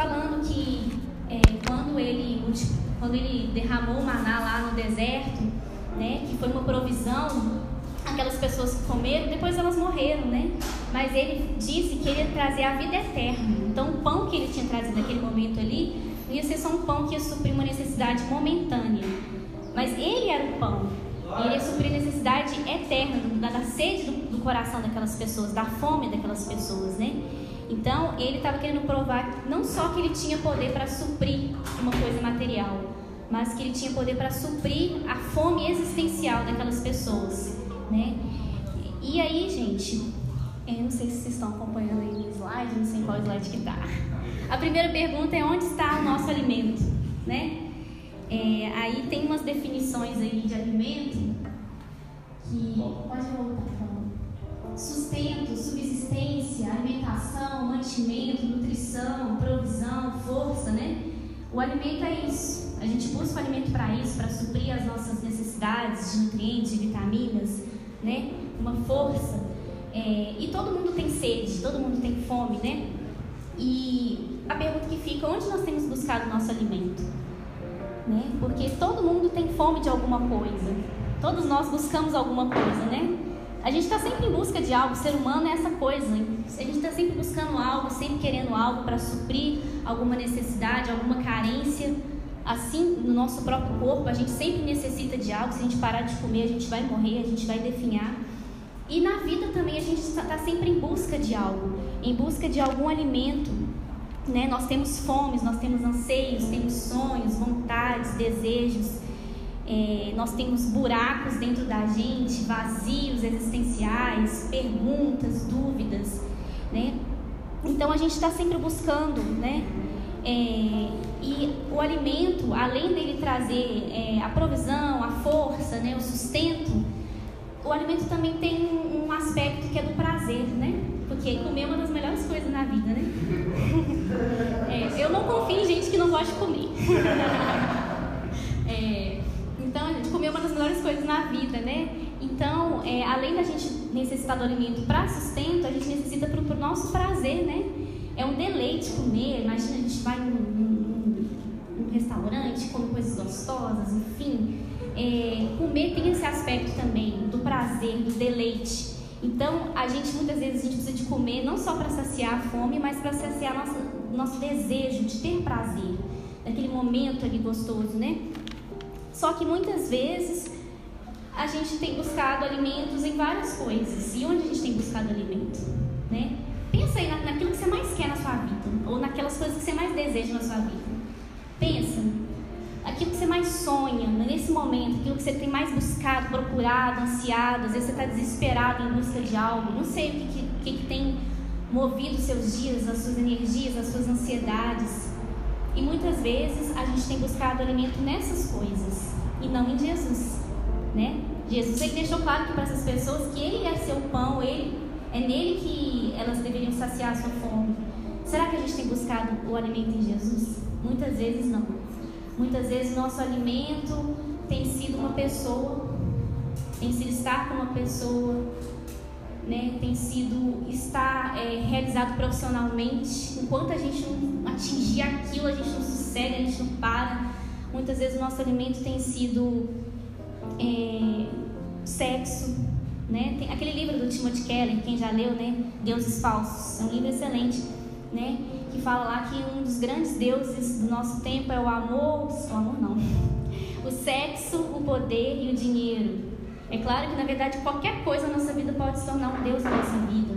falando que é, quando, ele, quando ele derramou o maná lá no deserto, né, que foi uma provisão, aquelas pessoas que comeram, depois elas morreram, né? Mas ele disse que ele ia trazer a vida eterna. Então, o pão que ele tinha trazido naquele momento ali, não ia ser só um pão que ia suprir uma necessidade momentânea, mas ele era o pão. Ele ia suprir a necessidade eterna, da, da sede do, do coração daquelas pessoas, da fome daquelas pessoas, né? Então, ele estava querendo provar não só que ele tinha poder para suprir uma coisa material, mas que ele tinha poder para suprir a fome existencial daquelas pessoas, né? E aí, gente, eu não sei se vocês estão acompanhando aí no slide, não sei qual slide que está. A primeira pergunta é onde está o nosso alimento, né? É, aí tem umas definições aí de alimento que pode voltar sustento, subsistência, alimentação, mantimento, nutrição, provisão, força, né? O alimento é isso. A gente busca o alimento para isso, para suprir as nossas necessidades de nutrientes, de vitaminas, né? Uma força. É, e todo mundo tem sede, todo mundo tem fome, né? E a pergunta que fica, onde nós temos buscado o nosso alimento? Né? Porque todo mundo tem fome de alguma coisa. Todos nós buscamos alguma coisa, né? A gente está sempre em busca de algo, o ser humano é essa coisa. A gente está sempre buscando algo, sempre querendo algo para suprir alguma necessidade, alguma carência. Assim, no nosso próprio corpo, a gente sempre necessita de algo. Se a gente parar de comer, a gente vai morrer, a gente vai definhar. E na vida também a gente está sempre em busca de algo, em busca de algum alimento. Né? Nós temos fomes, nós temos anseios, temos sonhos, vontades, desejos. É, nós temos buracos dentro da gente, vazios existenciais, perguntas, dúvidas, né? Então a gente está sempre buscando, né? É, e o alimento, além dele trazer é, a provisão, a força, né, o sustento, o alimento também tem um, aspecto que é do prazer, né? Porque comer é uma das melhores coisas na vida, né? É, eu não confio em gente que não gosta de comer. gente comer é uma das melhores coisas na vida, né? Então, é, além da gente necessitar do alimento para sustento, a gente necessita para o nosso prazer, né? É um deleite comer. Imagina, a gente vai num, num, num restaurante, come coisas gostosas, enfim. É, comer tem esse aspecto também do prazer, do deleite. Então, a gente muitas vezes a gente precisa de comer não só para saciar a fome, mas para saciar nosso, nosso desejo de ter prazer, daquele momento ali gostoso, né? Só que muitas vezes a gente tem buscado alimentos em várias coisas. E onde a gente tem buscado alimento? Né? Pensa aí naquilo que você mais quer na sua vida, ou naquelas coisas que você mais deseja na sua vida. Pensa, aquilo que você mais sonha nesse momento, aquilo que você tem mais buscado, procurado, ansiado, às vezes você está desesperado em busca de algo, não sei o que, que, que tem movido os seus dias, as suas energias, as suas ansiedades. E muitas vezes a gente tem buscado alimento nessas coisas e não em Jesus, né? Jesus ele deixou claro que para essas pessoas que ele é seu pão, ele é nele que elas deveriam saciar a sua fome. Será que a gente tem buscado o alimento em Jesus? Muitas vezes não. Muitas vezes nosso alimento tem sido uma pessoa, tem sido estar com uma pessoa, né, tem sido estar é, realizado profissionalmente. Enquanto a gente não atingir aquilo, a gente não sossega, a gente não para. Muitas vezes o nosso alimento tem sido é, sexo. Né? Tem aquele livro do Timothy Keller, quem já leu, né? Deuses Falsos. É um livro excelente, né? Que fala lá que um dos grandes deuses do nosso tempo é o amor, o amor não, o sexo, o poder e o dinheiro. É claro que, na verdade, qualquer coisa na nossa vida pode se tornar um Deus na nossa vida,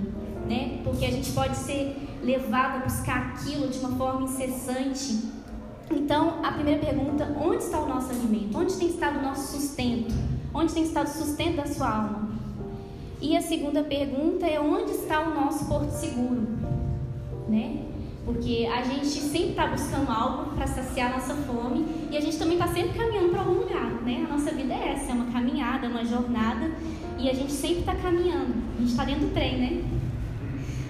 né? Porque a gente pode ser levado a buscar aquilo de uma forma incessante. Então, a primeira pergunta: onde está o nosso alimento? Onde tem estado o nosso sustento? Onde tem estado o sustento da sua alma? E a segunda pergunta é: onde está o nosso porto seguro? Né? Porque a gente sempre está buscando algo para saciar a nossa fome e a gente também está sempre caminhando para algum lugar, né? A nossa vida é essa, é uma caminhada, uma jornada e a gente sempre está caminhando. A gente está dentro do trem, né?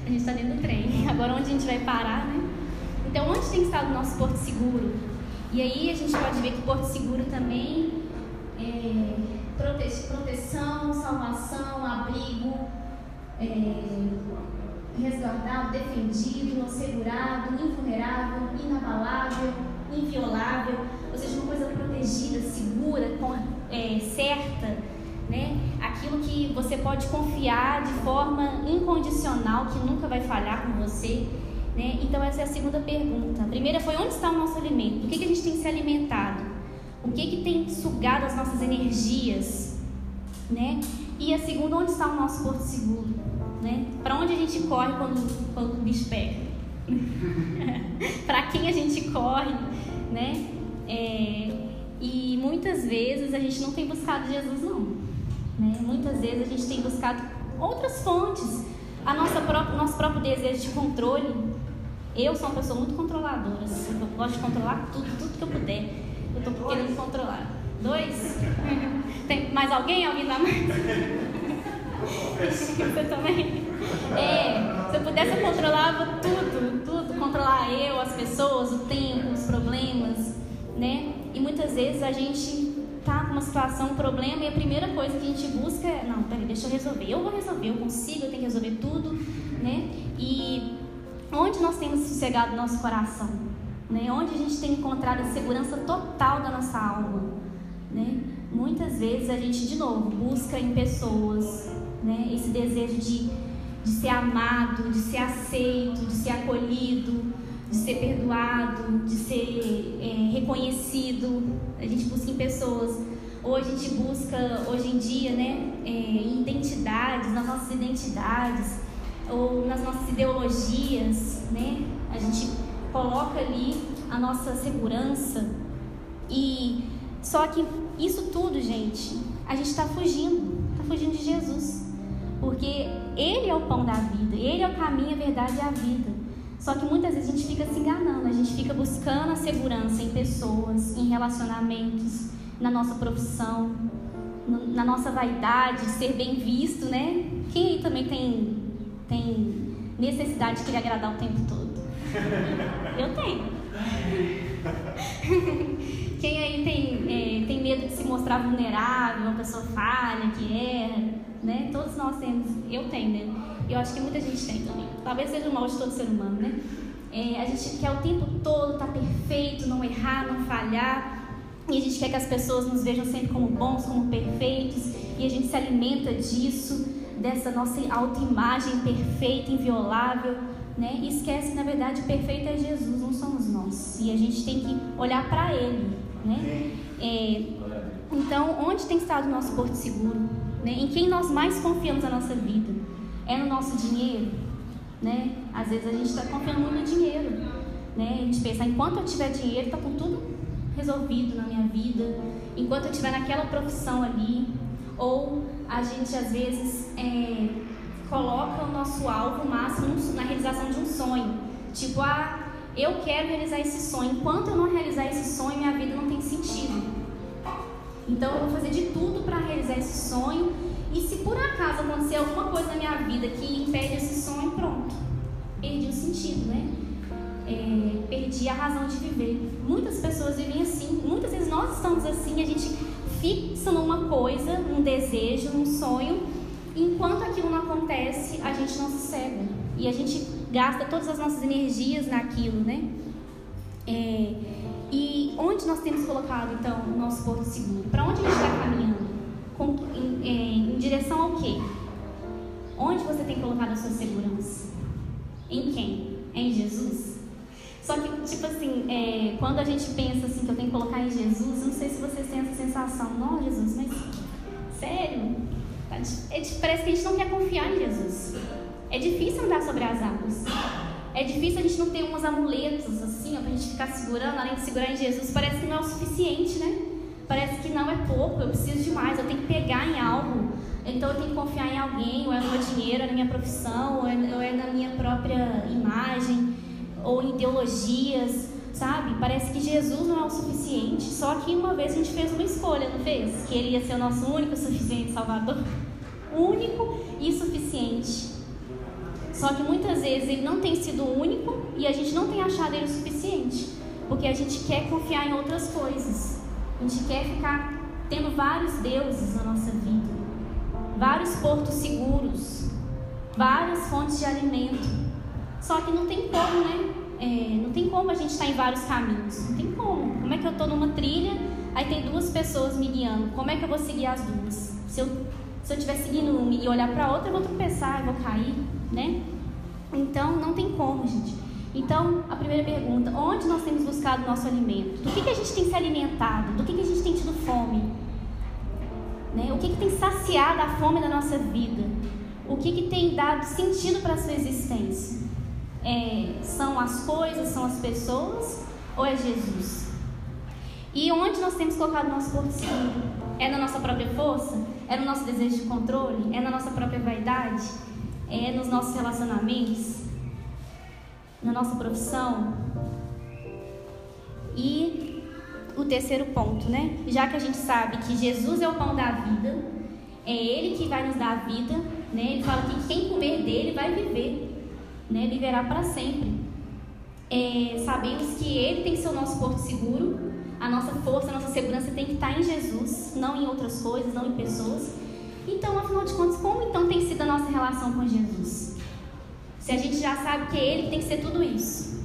A gente está dentro do trem. Agora onde a gente vai parar, né? Então onde tem estado o nosso porto seguro? E aí a gente pode ver que porto seguro também é prote proteção, salvação, abrigo, é resguardado, defendido, assegurado, invulnerável, inabalável, inviolável, ou seja, uma coisa protegida, segura, é, certa, né? Aquilo que você pode confiar de forma incondicional, que nunca vai falhar com você. Né? Então, essa é a segunda pergunta. A primeira foi: onde está o nosso alimento? Do que, que a gente tem se alimentado? O que, que tem sugado as nossas energias? Né? E a segunda, onde está o nosso porto seguro? Né? Para onde a gente corre quando, quando o bicho pega? Para quem a gente corre? Né? É, e muitas vezes a gente não tem buscado Jesus, não. Né? Muitas vezes a gente tem buscado outras fontes. A nossa própria, nosso próprio desejo de controle. Eu sou uma pessoa muito controladora. Assim, eu gosto de controlar tudo, tudo que eu puder. Eu estou querendo controlar. Dois? Tem mais alguém? Alguém dá mais? Você também? É, se eu pudesse, eu controlava tudo, tudo. Controlar eu, as pessoas, o tempo, os problemas, né? E muitas vezes a gente tá com uma situação, um problema, e a primeira coisa que a gente busca é, não, peraí, deixa eu resolver. Eu vou resolver, eu consigo, eu tenho que resolver tudo, né? E onde nós temos sossegado nosso coração? Né? Onde a gente tem encontrado a segurança total da nossa alma? Né? Muitas vezes a gente, de novo, busca em pessoas né? esse desejo de, de ser amado, de ser aceito, de ser acolhido, de ser perdoado, de ser reconhecido. A gente busca em pessoas. Ou a gente busca, hoje em dia, né, é, identidades, nas nossas identidades, ou nas nossas ideologias, né? A gente coloca ali a nossa segurança e só que isso tudo, gente, a gente está fugindo, está fugindo de Jesus, porque Ele é o pão da vida, Ele é o caminho, a verdade e a vida. Só que muitas vezes a gente fica se enganando, a gente fica buscando a segurança em pessoas, em relacionamentos, na nossa profissão, na nossa vaidade de ser bem visto, né? Quem aí também tem, tem necessidade de querer agradar o tempo todo? Eu tenho. Quem aí tem, é, tem medo de se mostrar vulnerável, uma pessoa falha, que erra, né? Todos nós temos, eu tenho, né? Eu acho que muita gente tem também. Talvez seja o mal de todo ser humano, né? É, a gente quer o tempo todo estar tá perfeito, não errar, não falhar. E a gente quer que as pessoas nos vejam sempre como bons, como perfeitos. E a gente se alimenta disso, dessa nossa autoimagem perfeita, inviolável. Né? E esquece que, na verdade, perfeito é Jesus, não somos nós. E a gente tem que olhar para Ele. Né? É, então, onde tem estado o nosso porto seguro? Né? Em quem nós mais confiamos na nossa vida? É no nosso dinheiro? Né? Às vezes a gente está confiando muito no dinheiro. Né? A gente pensa, enquanto eu tiver dinheiro, está com tudo resolvido na minha vida. Enquanto eu estiver naquela profissão ali. Ou a gente, às vezes, é, coloca o nosso alvo máximo na realização de um sonho. Tipo, ah, eu quero realizar esse sonho. Enquanto eu não realizar esse sonho, minha vida não tem sentido. Então eu vou fazer de tudo para realizar esse sonho e se por acaso acontecer alguma coisa na minha vida que impede esse sonho, pronto. Perdi o sentido, né? É, perdi a razão de viver. Muitas pessoas vivem assim. Muitas vezes nós estamos assim, a gente fixa numa coisa, num desejo, num sonho. E enquanto aquilo não acontece, a gente não se cega. E a gente gasta todas as nossas energias naquilo, né? É, e onde nós temos colocado, então, o nosso porto seguro? Para onde a gente está caminhando? com, em, em, em direção ao quê? Onde você tem colocado a sua segurança? Em quem? É em Jesus? Só que, tipo assim, é, quando a gente pensa assim que eu tenho que colocar em Jesus, não sei se vocês têm essa sensação, não, Jesus, mas sério? Tá é, parece que a gente não quer confiar em Jesus. É difícil andar sobre as águas. É difícil a gente não ter uns amuletos assim, ó, pra gente ficar segurando, além de segurar em Jesus, parece que não é o suficiente, né? Parece que não é pouco, eu preciso de mais, eu tenho que pegar em algo. Então eu tenho que confiar em alguém, ou é no meu dinheiro, ou é na minha profissão, ou é, ou é na minha própria imagem, ou em ideologias, sabe? Parece que Jesus não é o suficiente. Só que uma vez a gente fez uma escolha, não fez? Que ele ia ser o nosso único suficiente Salvador. Único e suficiente. Só que muitas vezes ele não tem sido único e a gente não tem achado ele o suficiente. Porque a gente quer confiar em outras coisas. A gente quer ficar tendo vários deuses na nossa vida, vários portos seguros, várias fontes de alimento. Só que não tem como, né? É, não tem como a gente estar em vários caminhos. Não tem como. Como é que eu estou numa trilha, aí tem duas pessoas me guiando? Como é que eu vou seguir as duas? Se eu, se eu estiver seguindo uma e olhar para outra, eu vou tropeçar, eu vou cair, né? Então, não tem como, gente. Então, a primeira pergunta: onde nós temos buscado o nosso alimento? Do que, que a gente tem se alimentado? Do que, que a gente tem tido fome? Né? O que, que tem saciado a fome da nossa vida? O que, que tem dado sentido para a sua existência? É, são as coisas, são as pessoas ou é Jesus? E onde nós temos colocado o nosso porto seguro? É na nossa própria força? É no nosso desejo de controle? É na nossa própria vaidade? É nos nossos relacionamentos? Na nossa profissão? E o terceiro ponto, né? Já que a gente sabe que Jesus é o pão da vida, é Ele que vai nos dar a vida, né? Ele fala que quem comer dele vai viver, né? Viverá para sempre. É, sabemos que Ele tem que ser o nosso porto seguro, a nossa força, a nossa segurança tem que estar em Jesus, não em outras coisas, não em pessoas. Então, afinal de contas, como então tem sido a nossa relação com Jesus? Se a gente já sabe que é Ele que tem que ser tudo isso.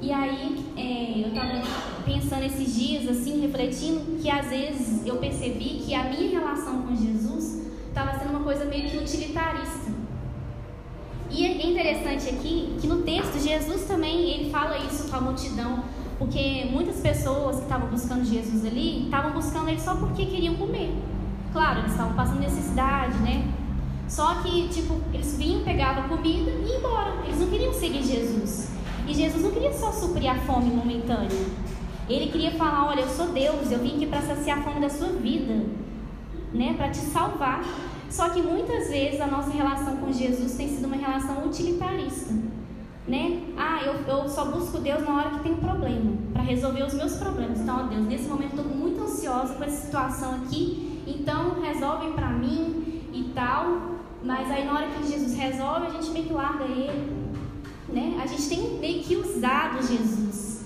E aí, é, eu estava pensando esses dias, assim, refletindo, que às vezes eu percebi que a minha relação com Jesus estava sendo uma coisa meio que utilitarista. E é interessante aqui que no texto Jesus também ele fala isso com a multidão, porque muitas pessoas que estavam buscando Jesus ali estavam buscando ele só porque queriam comer. Claro, eles estavam passando necessidade, né? Só que, tipo, eles vinham, pegavam comida e iam embora. Eles não queriam seguir Jesus. E Jesus não queria só suprir a fome momentânea. Ele queria falar: olha, eu sou Deus, eu vim aqui para saciar a fome da sua vida, né? Para te salvar. Só que muitas vezes a nossa relação com Jesus tem sido uma relação utilitarista, né? Ah, eu, eu só busco Deus na hora que tem um problema, para resolver os meus problemas. Então, ó Deus, nesse momento estou muito ansiosa com essa situação aqui, então resolve para mim e tal. Mas aí na hora que Jesus resolve, a gente meio que larga ele né? A gente tem meio que usado Jesus,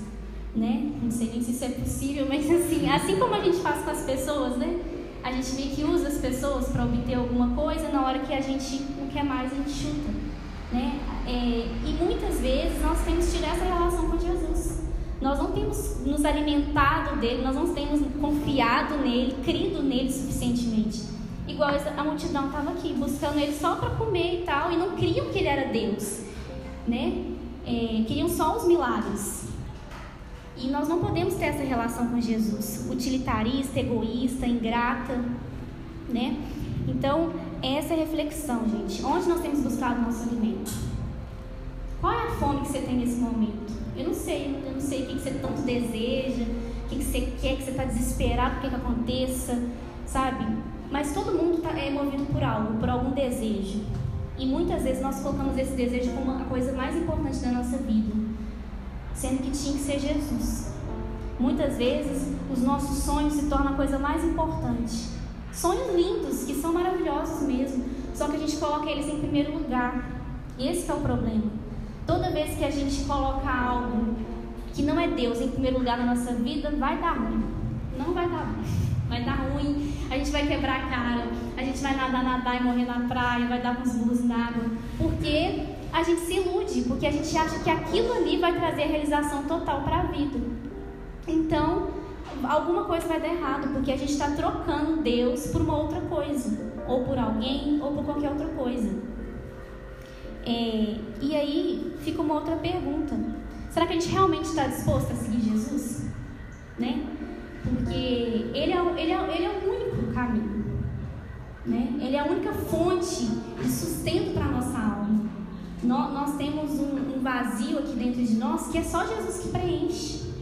né? Não sei nem se isso é possível, mas assim, assim como a gente faz com as pessoas, né? A gente meio que usa as pessoas para obter alguma coisa, na hora que a gente não quer mais, a gente chuta, né? É, e muitas vezes nós temos tido essa relação com Jesus. Nós não temos nos alimentado dele, nós não temos confiado nele, crido nele suficientemente. Igual a multidão estava aqui, buscando ele só para comer e tal, e não criam que ele era Deus né? É, queriam só os milagres. E nós não podemos ter essa relação com Jesus, utilitarista, egoísta, ingrata, né? Então, essa é a reflexão, gente. Onde nós temos buscado o nosso alimento? Qual é a fome que você tem nesse momento? Eu não sei, eu não sei o que você tanto deseja, o que você quer, que você está desesperado, o que, que aconteça, sabe? Mas todo mundo tá, é movido por algo, por algum desejo. E muitas vezes nós colocamos esse desejo como a coisa mais importante da nossa vida, sendo que tinha que ser Jesus. Muitas vezes os nossos sonhos se tornam a coisa mais importante. Sonhos lindos, que são maravilhosos mesmo, só que a gente coloca eles em primeiro lugar. Esse é o problema. Toda vez que a gente coloca algo que não é Deus em primeiro lugar na nossa vida, vai dar ruim. Não vai dar ruim vai dar ruim, a gente vai quebrar a cara, a gente vai nadar, nadar e morrer na praia, vai dar com os burros na água. Porque a gente se ilude, porque a gente acha que aquilo ali vai trazer a realização total para a vida. Então, alguma coisa vai dar errado, porque a gente está trocando Deus por uma outra coisa, ou por alguém, ou por qualquer outra coisa. É, e aí fica uma outra pergunta: será que a gente realmente está disposto a seguir Jesus? Né? Porque ele é, ele é, ele é o único caminho. Né? Ele é a única fonte de sustento para a nossa alma. Nós, nós temos um, um, vazio aqui dentro de nós que é só Jesus que preenche.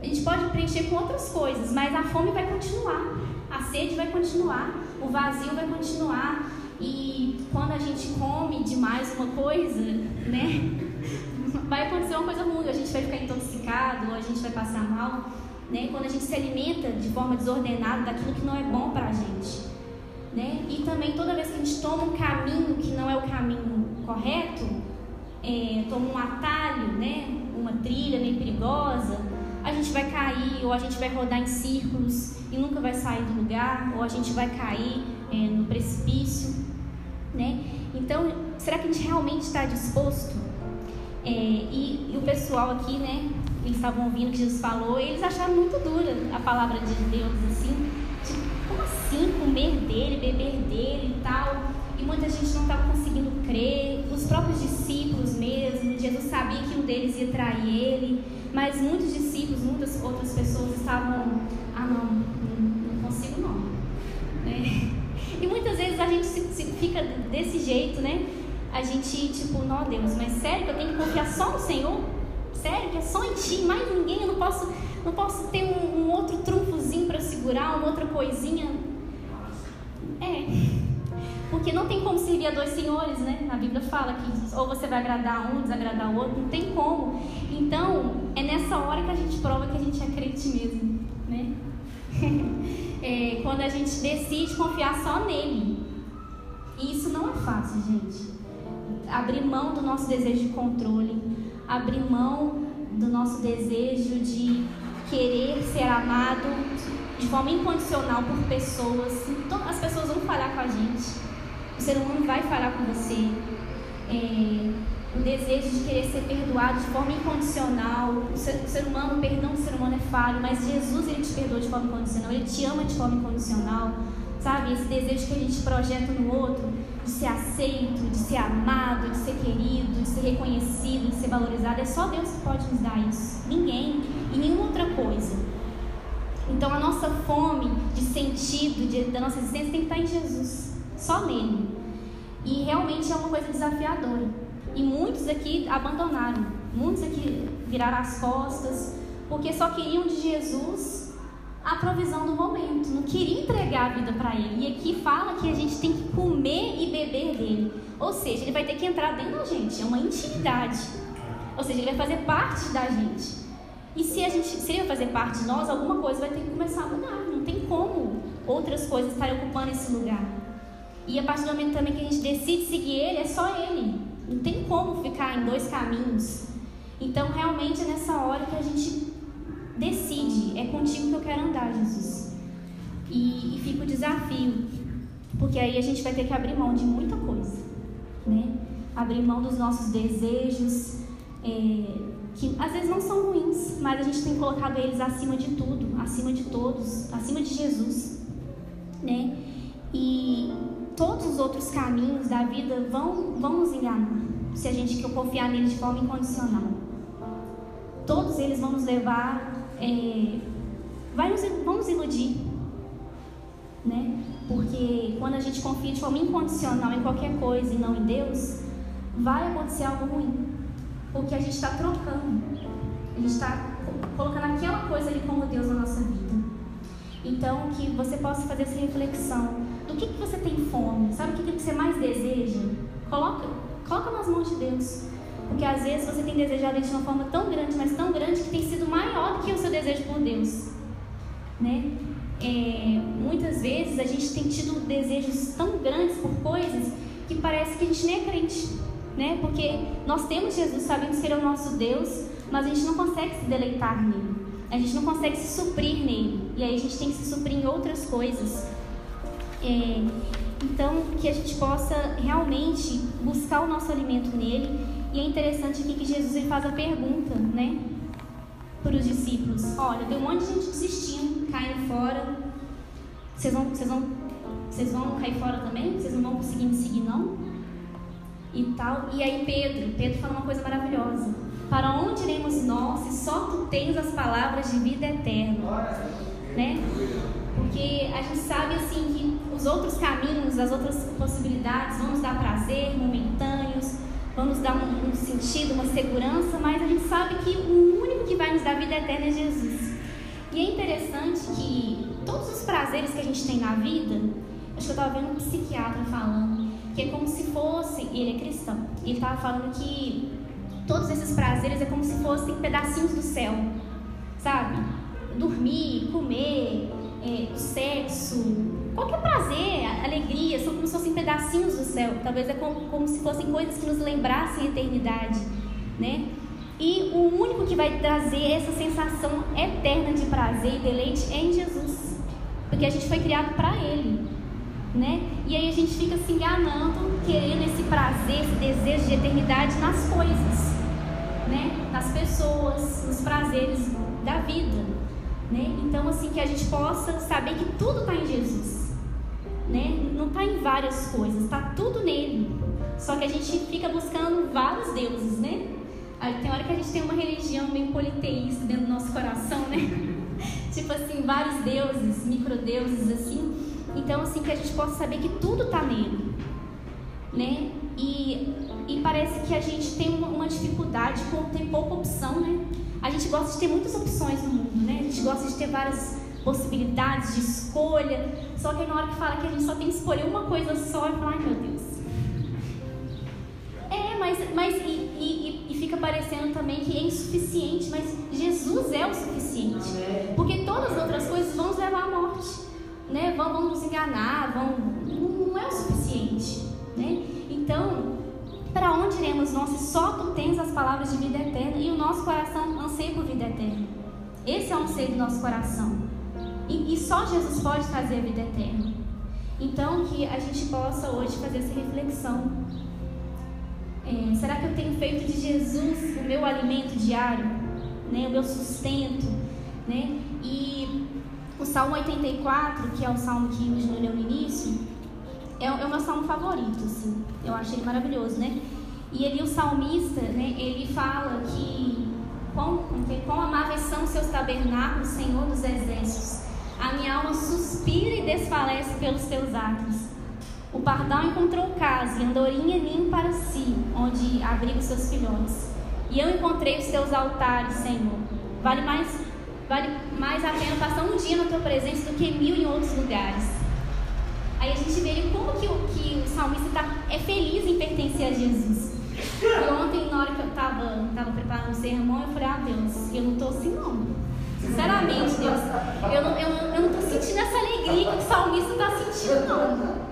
A gente pode preencher com outras coisas, mas a fome vai continuar, a sede vai continuar, o vazio vai continuar. E quando a gente come demais uma coisa, né? Vai acontecer uma coisa ruim, a gente vai ficar intoxicado, ou a gente vai passar mal né? quando a gente se alimenta de forma desordenada daquilo que não é bom para a gente. Né? E também toda vez que a gente toma um caminho que não é o caminho correto, é, toma um atalho, né? uma trilha meio perigosa, a gente vai cair ou a gente vai rodar em círculos e nunca vai sair do lugar, ou a gente vai cair é, no precipício. Né? Então, será que a gente realmente está disposto? É, e, e, o pessoal aqui, né, eles estavam ouvindo o que Jesus falou, eles acharam muito dura a palavra de Deus, assim, como assim comer dele, beber dele e tal? E muita gente não estava conseguindo crer, os próprios discípulos mesmo, Jesus sabia que um deles ia trair ele, mas muitos discípulos, muitas outras pessoas estavam, ah não, não, não consigo não. Né? E muitas vezes a gente se, se fica desse jeito, né? A gente, tipo, não, Deus, mas sério que eu tenho que confiar só no Senhor? Sério que é só em Ti, mais ninguém? Eu não posso, não posso ter um, um outro trunfozinho para segurar, uma outra coisinha? É. Porque não tem como servir a dois senhores, né? A Bíblia fala que ou você vai agradar um, desagradar o outro, não tem como. Então, é nessa hora que a gente prova que a gente é crente mesmo, né? é, quando a gente decide confiar só nele. E isso não é fácil, gente. Abrir mão do nosso desejo de controle, abrir mão do nosso desejo de querer ser amado de forma incondicional por pessoas. Então, as pessoas vão falhar com a gente. O ser humano vai falar com você. É, o desejo de querer ser perdoado de forma incondicional. O ser, o ser, humano, o perdão do ser humano é falho, mas Jesus ele te perdoa de forma incondicional, ele te ama de forma incondicional. Sabe? Esse desejo que a gente projeta no outro, de ser aceito, de ser amado, de ser querido, de ser reconhecido, de ser valorizado, é só Deus que pode nos dar isso. Ninguém e nenhuma outra coisa. Então a nossa fome de sentido de, da nossa existência tem que estar em Jesus só nele. E realmente é uma coisa desafiadora. E muitos aqui abandonaram, muitos aqui viraram as costas, porque só queriam de Jesus a provisão do momento, não queria entregar a vida para ele. E aqui fala que a gente tem que comer e beber dele. Ou seja, ele vai ter que entrar dentro da gente, é uma intimidade. Ou seja, ele vai fazer parte da gente. E se a gente, se ele vai fazer parte de nós, alguma coisa vai ter que começar a mudar. Não tem como outras coisas estarem ocupando esse lugar. E a partir do momento também que a gente decide seguir Ele, é só Ele. Não tem como ficar em dois caminhos. Então, realmente é nessa hora que a gente decide: é contigo que eu quero andar, Jesus. E, e fica o desafio, porque aí a gente vai ter que abrir mão de muita coisa, né? Abrir mão dos nossos desejos, é, que às vezes não são ruins, mas a gente tem colocado eles acima de tudo, acima de todos, acima de Jesus, né? E todos os outros caminhos da vida vão, vão nos enganar se a gente confiar neles de forma incondicional. Todos eles vão nos levar, é, vai nos, iludir, né? Porque quando a gente confia de forma incondicional em qualquer coisa e não em Deus, vai acontecer algo ruim, porque a gente está trocando, a gente está colocando aquela coisa ali como Deus na nossa vida. Então, que você possa fazer essa reflexão do que, que você tem fome, sabe o que, que você mais deseja? Coloca, coloca nas mãos de Deus. Porque às vezes você tem desejado isso de uma forma tão grande, mas tão grande que tem sido maior do que o seu desejo por Deus. Né? É, muitas vezes a gente tem tido desejos tão grandes por coisas que parece que a gente nem é crente. Né? Porque nós temos Jesus, sabemos que Ele é o nosso Deus, mas a gente não consegue se deleitar nele. A gente não consegue se suprir nele. E aí a gente tem que se suprir em outras coisas. É, então, que a gente possa realmente buscar o nosso alimento nele. E é interessante aqui que Jesus ele faz a pergunta, né? Para os discípulos: Olha, tem um monte de gente desistindo, caindo fora. Vocês vão, vocês vão, vocês vão cair fora também? Vocês não vão conseguir me seguir, não? E tal. E aí, Pedro, Pedro fala uma coisa maravilhosa: Para onde iremos nós se só tu tens as palavras de vida eterna? Né? Porque a gente sabe assim que os outros caminhos, as outras possibilidades vão nos dar prazer momentâneos, vão nos dar um, um sentido, uma segurança, mas a gente sabe que o único que vai nos dar vida eterna é Jesus. E é interessante que todos os prazeres que a gente tem na vida, acho que eu estava vendo um psiquiatra falando, que é como se fosse, ele é cristão, ele estava falando que todos esses prazeres é como se fossem pedacinhos do céu, sabe? Dormir, comer, é, o sexo, qualquer prazer, alegria, são como se fossem pedacinhos do céu. Talvez é como, como se fossem coisas que nos lembrassem a eternidade, né? E o único que vai trazer essa sensação eterna de prazer e deleite é em Jesus, porque a gente foi criado para Ele, né? E aí a gente fica se enganando, querendo esse prazer, esse desejo de eternidade nas coisas, né? nas pessoas, nos prazeres da vida. Né? Então, assim, que a gente possa saber que tudo está em Jesus. Né? Não está em várias coisas, está tudo nele. Só que a gente fica buscando vários deuses, né? Tem hora que a gente tem uma religião meio politeísta dentro do nosso coração, né? tipo assim, vários deuses, microdeuses, assim. Então, assim, que a gente possa saber que tudo está nele, né? E, e parece que a gente tem uma, uma dificuldade com ter pouca opção, né? A gente gosta de ter muitas opções no mundo, né? A gente gosta de ter várias possibilidades de escolha. Só que na hora que fala que a gente só tem que escolher uma coisa só, e fala, ai meu Deus. É, mas, mas e, e, e fica parecendo também que é insuficiente, mas Jesus é o suficiente. Porque todas as outras coisas vão nos levar à morte. Né? Vão, vão nos enganar, vão, não é o suficiente. Né? Então, para onde iremos nós se só tu tens as palavras de vida eterna e o nosso coração anseia por vida eterna? Esse é o anseio do nosso coração. E, e só Jesus pode trazer a vida eterna. Então, que a gente possa hoje fazer essa reflexão. É, será que eu tenho feito de Jesus o meu alimento diário? Né, o meu sustento? Né? E o Salmo 84, que é o salmo que o Júnior leu no início, é, é o meu salmo favorito, assim. Eu acho ele maravilhoso, né? E ali o salmista, né, ele fala que quão, quão amáveis são seus tabernáculos, Senhor dos exércitos. A minha alma suspira e desfalece pelos teus atos. O pardal encontrou casa e andorinha ninho para si, onde abriga os seus filhotes. E eu encontrei os teus altares, Senhor. Vale mais, vale mais a pena passar um dia na tua presença do que mil em outros lugares. Aí a gente vê como que que o salmista tá, é feliz em pertencer a Jesus. E ontem, na hora que eu estava tava preparando o sermão, eu falei, ah Deus, eu não estou assim não. Sinceramente, Deus, eu não, eu, eu não tô sentindo essa alegria que o salmista está sentindo, não.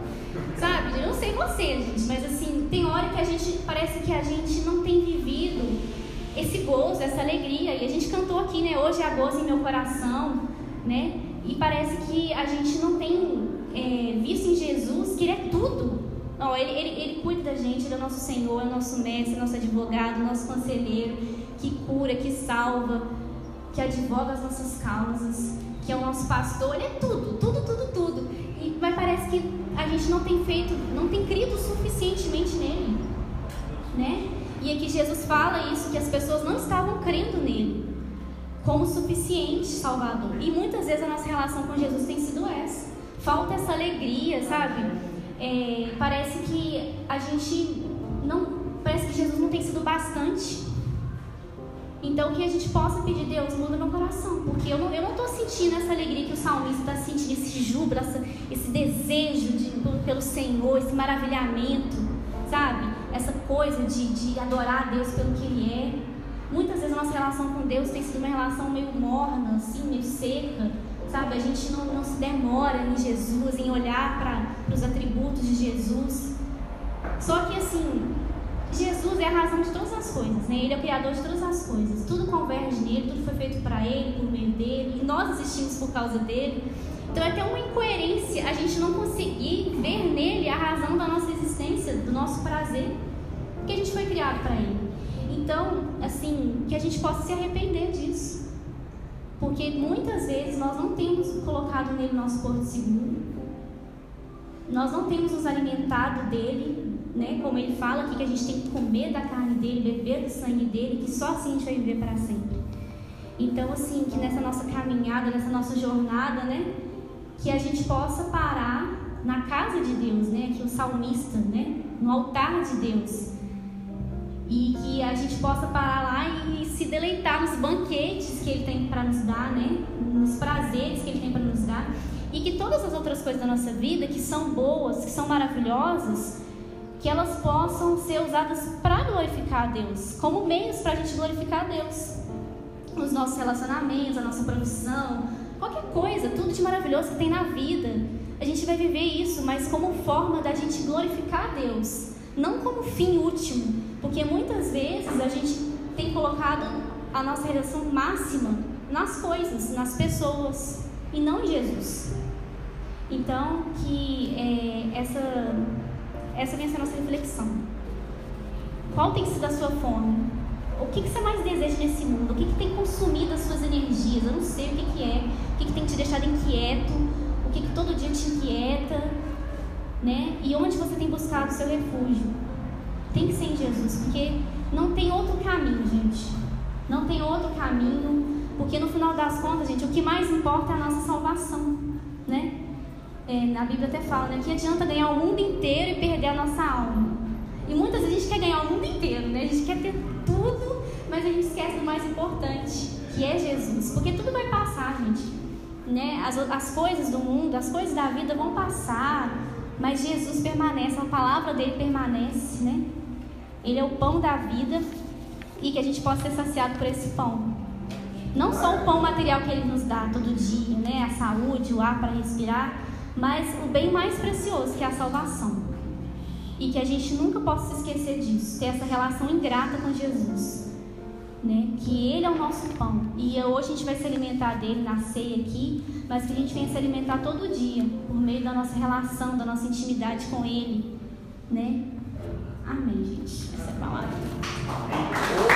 Sabe? Eu não sei você, gente, mas assim, tem hora que a gente parece que a gente não tem vivido esse gozo, essa alegria. E a gente cantou aqui, né? Hoje há gozo em meu coração, né? E parece que a gente não tem é, visto em Jesus que Ele é tudo. Não, ele, ele, ele cuida da gente, Ele é nosso Senhor, é nosso mestre, nosso advogado, nosso conselheiro, que cura, que salva, que advoga as nossas causas, que é o nosso pastor, Ele é tudo, tudo, tudo, tudo. E, mas parece que a gente não tem feito, não tem crido suficientemente nele. Né? E aqui Jesus fala isso, que as pessoas não estavam crendo nele como suficiente Salvador. E muitas vezes a nossa relação com Jesus tem sido essa falta essa alegria, sabe? É, parece que a gente não. Parece que Jesus não tem sido bastante. Então que a gente possa pedir, Deus, muda meu coração. Porque eu não, tô sentindo essa alegria que o salmista está sentindo, esse júbilo, esse desejo de, pelo Senhor, esse maravilhamento, sabe? Essa coisa de, de adorar a Deus pelo que Ele é. Muitas vezes nossa relação com Deus tem sido uma relação meio morna, assim, meio seca Sabe, a gente não, não se demora em Jesus, em olhar para os atributos de Jesus. Só que assim, Jesus é a razão de todas as coisas, né? Ele é o criador de todas as coisas. Tudo converge nele, tudo foi feito para ele, por meio dele, e nós existimos por causa dele. Então é até uma incoerência a gente não conseguir ver nele a razão da nossa existência, do nosso prazer, porque a gente foi criado para ele. Então, assim, que a gente possa se arrepender disso. Porque muitas vezes nós não temos colocado nele nosso porto seguro, nós não temos nos alimentado dele, né? como ele fala aqui, que a gente tem que comer da carne dele, beber do sangue dele, que só assim a gente vai viver para sempre. Então, assim, que nessa nossa caminhada, nessa nossa jornada, né? Que a gente possa parar na casa de Deus, né? Que o salmista, né? No altar de Deus e que a gente possa parar lá e se deleitar nos banquetes que Ele tem para nos dar, né? Nos prazeres que Ele tem para nos dar e que todas as outras coisas da nossa vida que são boas, que são maravilhosas, que elas possam ser usadas para glorificar a Deus, como meios para a gente glorificar a Deus. Os nossos relacionamentos, a nossa profissão, qualquer coisa, tudo de maravilhoso que tem na vida. A gente vai viver isso, mas como forma da gente glorificar a Deus, não como fim último, porque muitas vezes a gente tem colocado a nossa realização máxima nas coisas, nas pessoas e não em Jesus. Então, que é, essa, essa venha ser a nossa reflexão. Qual tem sido a sua fome? O que, que você mais deseja nesse mundo? O que, que tem consumido as suas energias? Eu não sei o que, que é. O que, que tem te deixado inquieto? O que, que todo dia te inquieta? Né? E onde você tem buscado o seu refúgio? Tem que ser em Jesus, porque não tem outro caminho, gente. Não tem outro caminho, porque no final das contas, gente, o que mais importa é a nossa salvação, né? É, na Bíblia até fala, né? Que adianta ganhar o mundo inteiro e perder a nossa alma. E muitas vezes a gente quer ganhar o mundo inteiro, né? A gente quer ter tudo, mas a gente esquece do mais importante, que é Jesus. Porque tudo vai passar, gente. Né? As, as coisas do mundo, as coisas da vida vão passar, mas Jesus permanece, a palavra dele permanece, né? Ele é o pão da vida e que a gente possa ser saciado por esse pão. Não só o pão material que ele nos dá todo dia, né? A saúde, o ar para respirar, mas o bem mais precioso, que é a salvação. E que a gente nunca possa se esquecer disso, ter essa relação ingrata com Jesus. Né? Que Ele é o nosso pão. E hoje a gente vai se alimentar dele na ceia aqui, mas que a gente venha se alimentar todo dia, por meio da nossa relação, da nossa intimidade com Ele. Né? Amém, gente. Essa é a palavra.